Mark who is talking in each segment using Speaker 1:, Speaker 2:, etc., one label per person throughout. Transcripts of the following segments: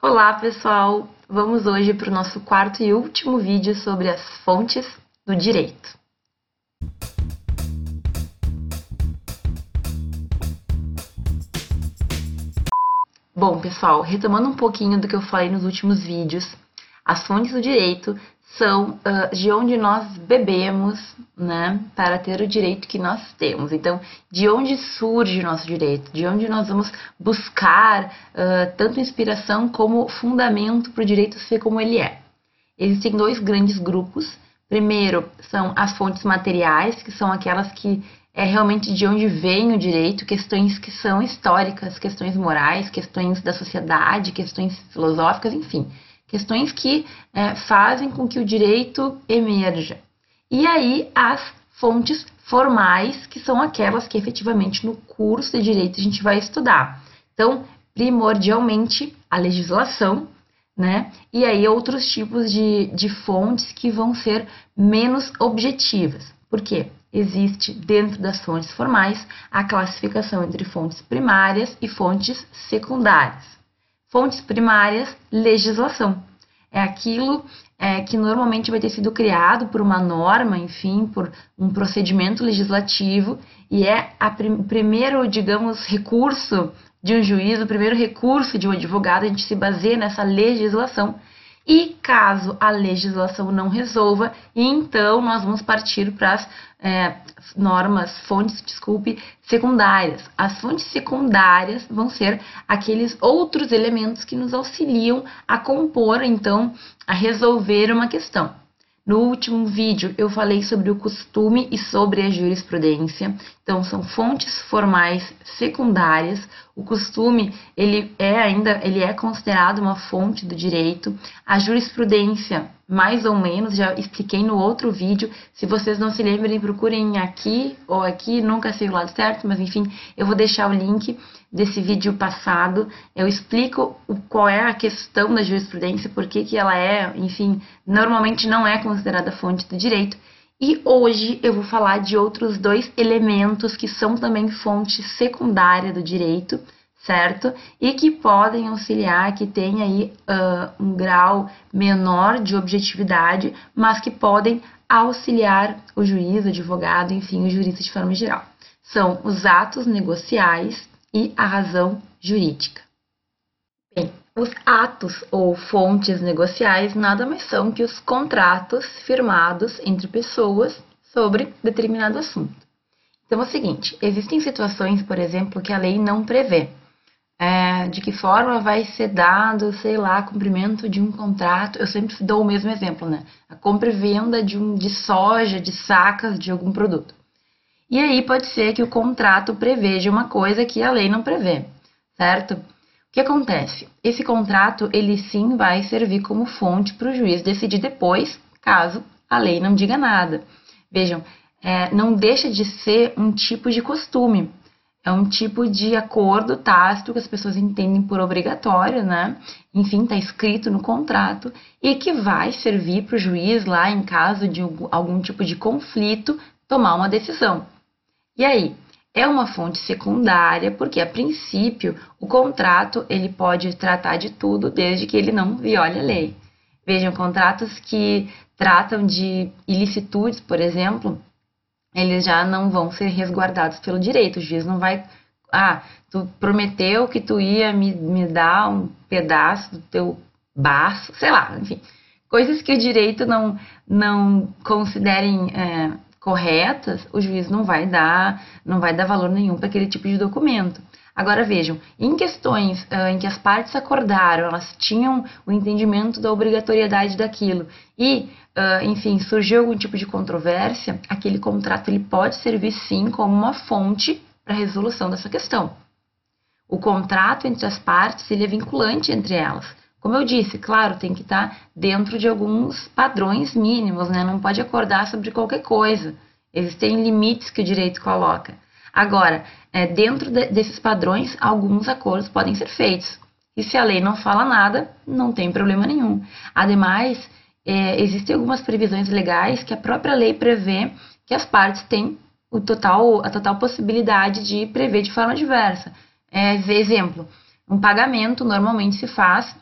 Speaker 1: Olá, pessoal! Vamos hoje para o nosso quarto e último vídeo sobre as fontes do direito. Bom, pessoal, retomando um pouquinho do que eu falei nos últimos vídeos, as fontes do direito são uh, de onde nós bebemos, né, para ter o direito que nós temos. Então, de onde surge o nosso direito, de onde nós vamos buscar uh, tanto inspiração como fundamento para o direito ser como ele é. Existem dois grandes grupos. Primeiro são as fontes materiais, que são aquelas que é realmente de onde vem o direito, questões que são históricas, questões morais, questões da sociedade, questões filosóficas, enfim, questões que é, fazem com que o direito emerja. E aí as fontes formais, que são aquelas que efetivamente no curso de direito a gente vai estudar. Então, primordialmente a legislação, né? E aí outros tipos de, de fontes que vão ser menos objetivas. Por quê? existe dentro das fontes formais a classificação entre fontes primárias e fontes secundárias. Fontes primárias, legislação. É aquilo é, que normalmente vai ter sido criado por uma norma, enfim, por um procedimento legislativo, e é o prim primeiro, digamos, recurso de um juiz, o primeiro recurso de um advogado, a gente se baseia nessa legislação e caso a legislação não resolva, então nós vamos partir para as é, normas, fontes, desculpe, secundárias. As fontes secundárias vão ser aqueles outros elementos que nos auxiliam a compor, então, a resolver uma questão. No último vídeo eu falei sobre o costume e sobre a jurisprudência. Então são fontes formais secundárias. O costume, ele é ainda, ele é considerado uma fonte do direito. A jurisprudência mais ou menos, já expliquei no outro vídeo. Se vocês não se lembrem, procurem aqui ou aqui, nunca sei o lado certo, mas enfim, eu vou deixar o link desse vídeo passado. Eu explico o, qual é a questão da jurisprudência, por que, que ela é, enfim, normalmente não é considerada fonte do direito. E hoje eu vou falar de outros dois elementos que são também fonte secundária do direito certo? E que podem auxiliar, que tem aí uh, um grau menor de objetividade, mas que podem auxiliar o juiz, o advogado, enfim, o jurista de forma geral. São os atos negociais e a razão jurídica. Bem, os atos ou fontes negociais nada mais são que os contratos firmados entre pessoas sobre determinado assunto. Então é o seguinte: existem situações, por exemplo, que a lei não prevê é, de que forma vai ser dado, sei lá, cumprimento de um contrato. Eu sempre dou o mesmo exemplo, né? A compra e venda de, um, de soja, de sacas de algum produto. E aí pode ser que o contrato preveja uma coisa que a lei não prevê, certo? O que acontece? Esse contrato, ele sim vai servir como fonte para o juiz decidir depois, caso a lei não diga nada. Vejam, é, não deixa de ser um tipo de costume. É um tipo de acordo tácito que as pessoas entendem por obrigatório, né? Enfim, está escrito no contrato e que vai servir para o juiz lá em caso de algum tipo de conflito tomar uma decisão. E aí, é uma fonte secundária porque a princípio o contrato ele pode tratar de tudo desde que ele não viole a lei. Vejam, contratos que tratam de ilicitudes, por exemplo, eles já não vão ser resguardados pelo direito. O juiz não vai. Ah, tu prometeu que tu ia me, me dar um pedaço do teu baço, sei lá, enfim. Coisas que o direito não, não considerem é, corretas, o juiz não vai dar, não vai dar valor nenhum para aquele tipo de documento. Agora vejam, em questões uh, em que as partes acordaram, elas tinham o entendimento da obrigatoriedade daquilo e, uh, enfim, surgiu algum tipo de controvérsia, aquele contrato ele pode servir sim como uma fonte para a resolução dessa questão. O contrato entre as partes ele é vinculante entre elas. Como eu disse, claro, tem que estar tá dentro de alguns padrões mínimos, né? Não pode acordar sobre qualquer coisa. Existem limites que o direito coloca. Agora, é, dentro de, desses padrões, alguns acordos podem ser feitos. E se a lei não fala nada, não tem problema nenhum. Ademais, é, existem algumas previsões legais que a própria lei prevê que as partes têm o total, a total possibilidade de prever de forma diversa. É, exemplo, um pagamento normalmente se faz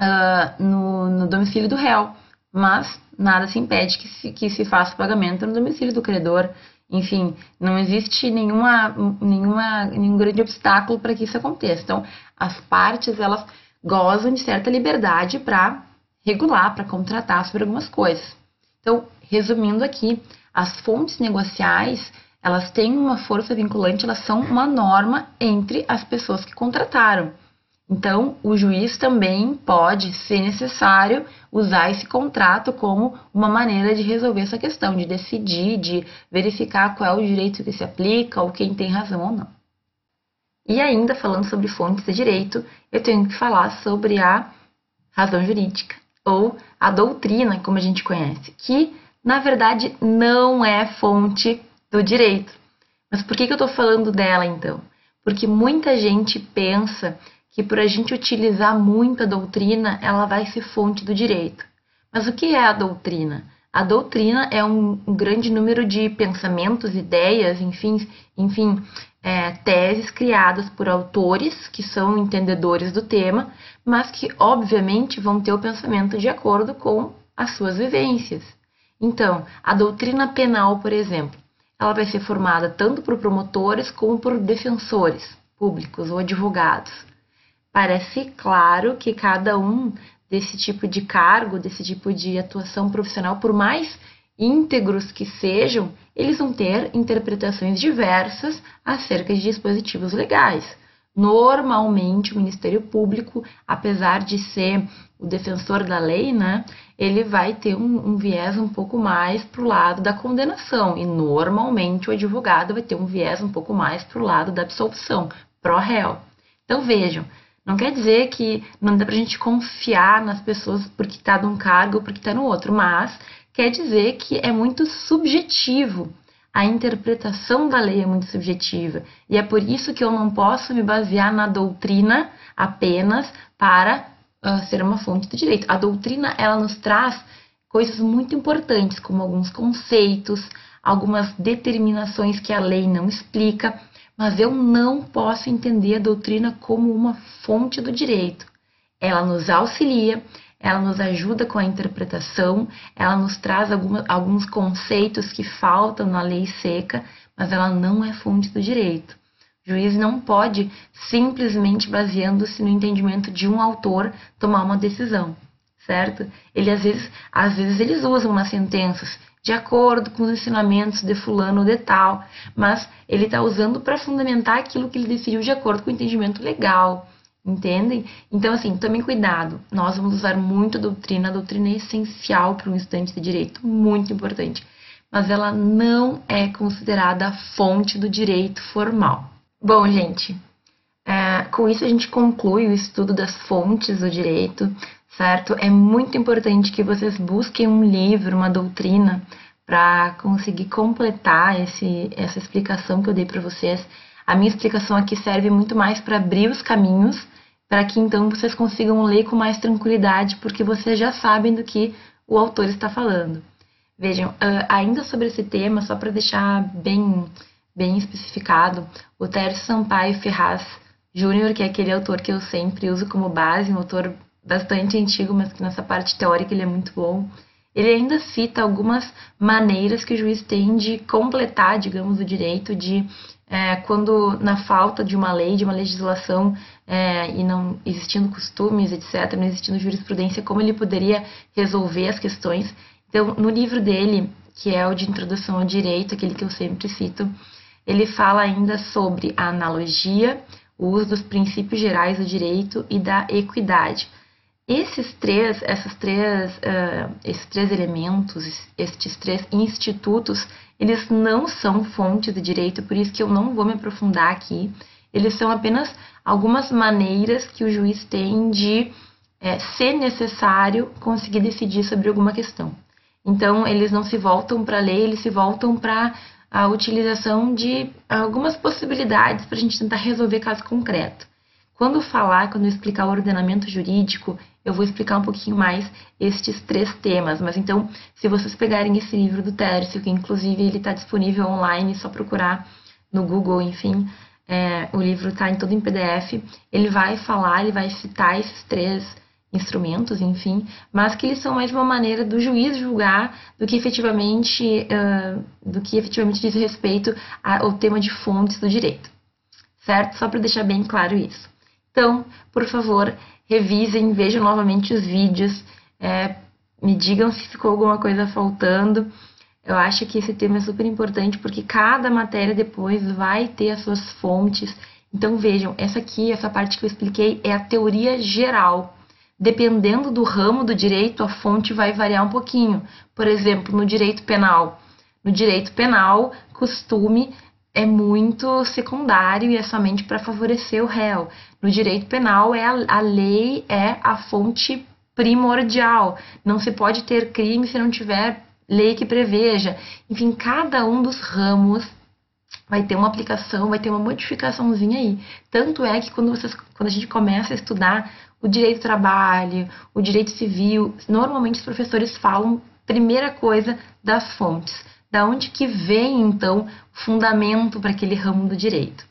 Speaker 1: uh, no, no, domicílio do réu, mas nada se impede que se, que se faça o pagamento no domicílio do credor. Enfim, não existe nenhuma, nenhuma, nenhum grande obstáculo para que isso aconteça. Então, as partes elas gozam de certa liberdade para regular, para contratar sobre algumas coisas. Então, resumindo aqui, as fontes negociais elas têm uma força vinculante, elas são uma norma entre as pessoas que contrataram. Então, o juiz também pode, se necessário, usar esse contrato como uma maneira de resolver essa questão, de decidir, de verificar qual é o direito que se aplica ou quem tem razão ou não. E ainda falando sobre fontes de direito, eu tenho que falar sobre a razão jurídica, ou a doutrina, como a gente conhece, que na verdade não é fonte do direito. Mas por que, que eu estou falando dela então? Porque muita gente pensa que por a gente utilizar muito a doutrina, ela vai ser fonte do direito. Mas o que é a doutrina? A doutrina é um, grande número de pensamentos, ideias, enfim, enfim é, teses criadas por autores que são entendedores do tema, mas que obviamente vão ter o pensamento de acordo com as suas vivências. Então, a doutrina penal, por exemplo, ela vai ser formada tanto por promotores como por defensores públicos ou advogados. Parece claro que cada um desse tipo de cargo, desse tipo de atuação profissional, por mais íntegros que sejam, eles vão ter interpretações diversas acerca de dispositivos legais. Normalmente, o Ministério Público, apesar de ser o defensor da lei, né, ele vai ter um, um viés um pouco mais para o lado da condenação. E normalmente o advogado vai ter um viés um pouco mais para o lado da absolvição, pró-réu. Então vejam, não quer dizer que não dá para a gente confiar nas pessoas porque está num cargo porque está no outro, mas quer dizer que é muito subjetivo. A interpretação da lei é muito subjetiva. E é por isso que eu não posso me basear na doutrina apenas para uh, ser uma fonte do direito. A doutrina ela nos traz coisas muito importantes, como alguns conceitos, algumas determinações que a lei não explica, mas eu não posso entender a doutrina como uma fonte do direito. Ela nos auxilia, ela nos ajuda com a interpretação, ela nos traz alguma, alguns conceitos que faltam na lei seca, mas ela não é fonte do direito. O juiz não pode, simplesmente baseando-se no entendimento de um autor, tomar uma decisão, certo? Ele às vezes, às vezes eles usam nas sentenças de acordo com os ensinamentos de fulano de tal, mas ele está usando para fundamentar aquilo que ele decidiu de acordo com o entendimento legal, Entendem? Então, assim, tomem cuidado. Nós vamos usar muito doutrina. A doutrina é essencial para um estudante de direito, muito importante. Mas ela não é considerada a fonte do direito formal. Bom, gente, é, com isso a gente conclui o estudo das fontes do direito, certo? É muito importante que vocês busquem um livro, uma doutrina, para conseguir completar esse, essa explicação que eu dei para vocês. A minha explicação aqui serve muito mais para abrir os caminhos para que então vocês consigam ler com mais tranquilidade, porque vocês já sabem do que o autor está falando. Vejam, uh, ainda sobre esse tema, só para deixar bem, bem especificado, o Tércio Sampaio Ferraz Júnior, que é aquele autor que eu sempre uso como base, um autor bastante antigo, mas que nessa parte teórica ele é muito bom, ele ainda cita algumas maneiras que o juiz tem de completar, digamos, o direito de é, quando na falta de uma lei, de uma legislação é, e não existindo costumes, etc., não existindo jurisprudência, como ele poderia resolver as questões. Então, no livro dele, que é o de Introdução ao Direito, aquele que eu sempre cito, ele fala ainda sobre a analogia, o uso dos princípios gerais do direito e da equidade. Esses três, essas três, uh, esses três elementos, estes três institutos, eles não são fontes de direito, por isso que eu não vou me aprofundar aqui. Eles são apenas algumas maneiras que o juiz tem de, é, se necessário, conseguir decidir sobre alguma questão. Então, eles não se voltam para a lei, eles se voltam para a utilização de algumas possibilidades para a gente tentar resolver caso concreto. Quando falar, quando eu explicar o ordenamento jurídico, eu vou explicar um pouquinho mais estes três temas. Mas então, se vocês pegarem esse livro do Tércio, que inclusive ele está disponível online, é só procurar no Google, enfim, é, o livro está em todo em PDF, ele vai falar, ele vai citar esses três instrumentos, enfim, mas que eles são mais uma maneira do juiz julgar do que efetivamente, uh, do que efetivamente diz respeito ao tema de fontes do direito, certo? Só para deixar bem claro isso. Então, por favor, revisem, vejam novamente os vídeos, é, me digam se ficou alguma coisa faltando. Eu acho que esse tema é super importante porque cada matéria depois vai ter as suas fontes. Então vejam, essa aqui, essa parte que eu expliquei é a teoria geral. Dependendo do ramo do direito, a fonte vai variar um pouquinho. Por exemplo, no direito penal. No direito penal, costume é muito secundário e é somente para favorecer o réu. No direito penal, é a, a lei é a fonte primordial. Não se pode ter crime se não tiver lei que preveja. Enfim, cada um dos ramos vai ter uma aplicação, vai ter uma modificaçãozinha aí. Tanto é que quando, vocês, quando a gente começa a estudar o direito do trabalho, o direito civil, normalmente os professores falam, primeira coisa, das fontes. Da onde que vem, então, o fundamento para aquele ramo do direito?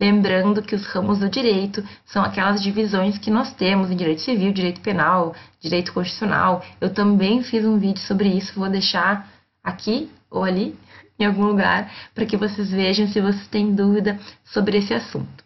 Speaker 1: Lembrando que os ramos do direito são aquelas divisões que nós temos em direito civil, direito penal, direito constitucional. Eu também fiz um vídeo sobre isso, vou deixar aqui ou ali, em algum lugar, para que vocês vejam se vocês têm dúvida sobre esse assunto.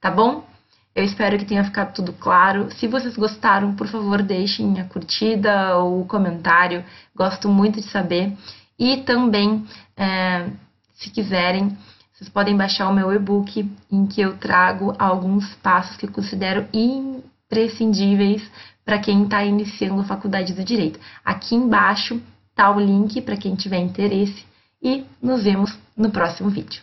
Speaker 1: Tá bom? Eu espero que tenha ficado tudo claro. Se vocês gostaram, por favor, deixem a curtida ou o comentário. Gosto muito de saber. E também, é, se quiserem, vocês podem baixar o meu e-book em que eu trago alguns passos que eu considero imprescindíveis para quem está iniciando a faculdade do direito. Aqui embaixo está o link para quem tiver interesse e nos vemos no próximo vídeo.